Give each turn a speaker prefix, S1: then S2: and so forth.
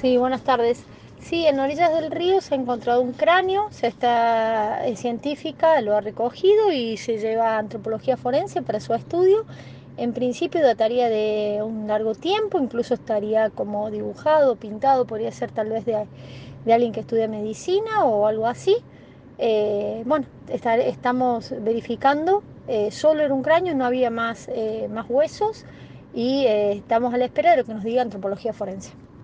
S1: Sí, buenas tardes. Sí, en orillas del río se ha encontrado un cráneo, se está es científica, lo ha recogido y se lleva a antropología forense para su estudio. En principio dataría de un largo tiempo, incluso estaría como dibujado, pintado, podría ser tal vez de, de alguien que estudia medicina o algo así. Eh, bueno, estamos verificando, eh, solo era un cráneo, no había más, eh, más huesos y eh, estamos a la espera de lo que nos diga antropología forense.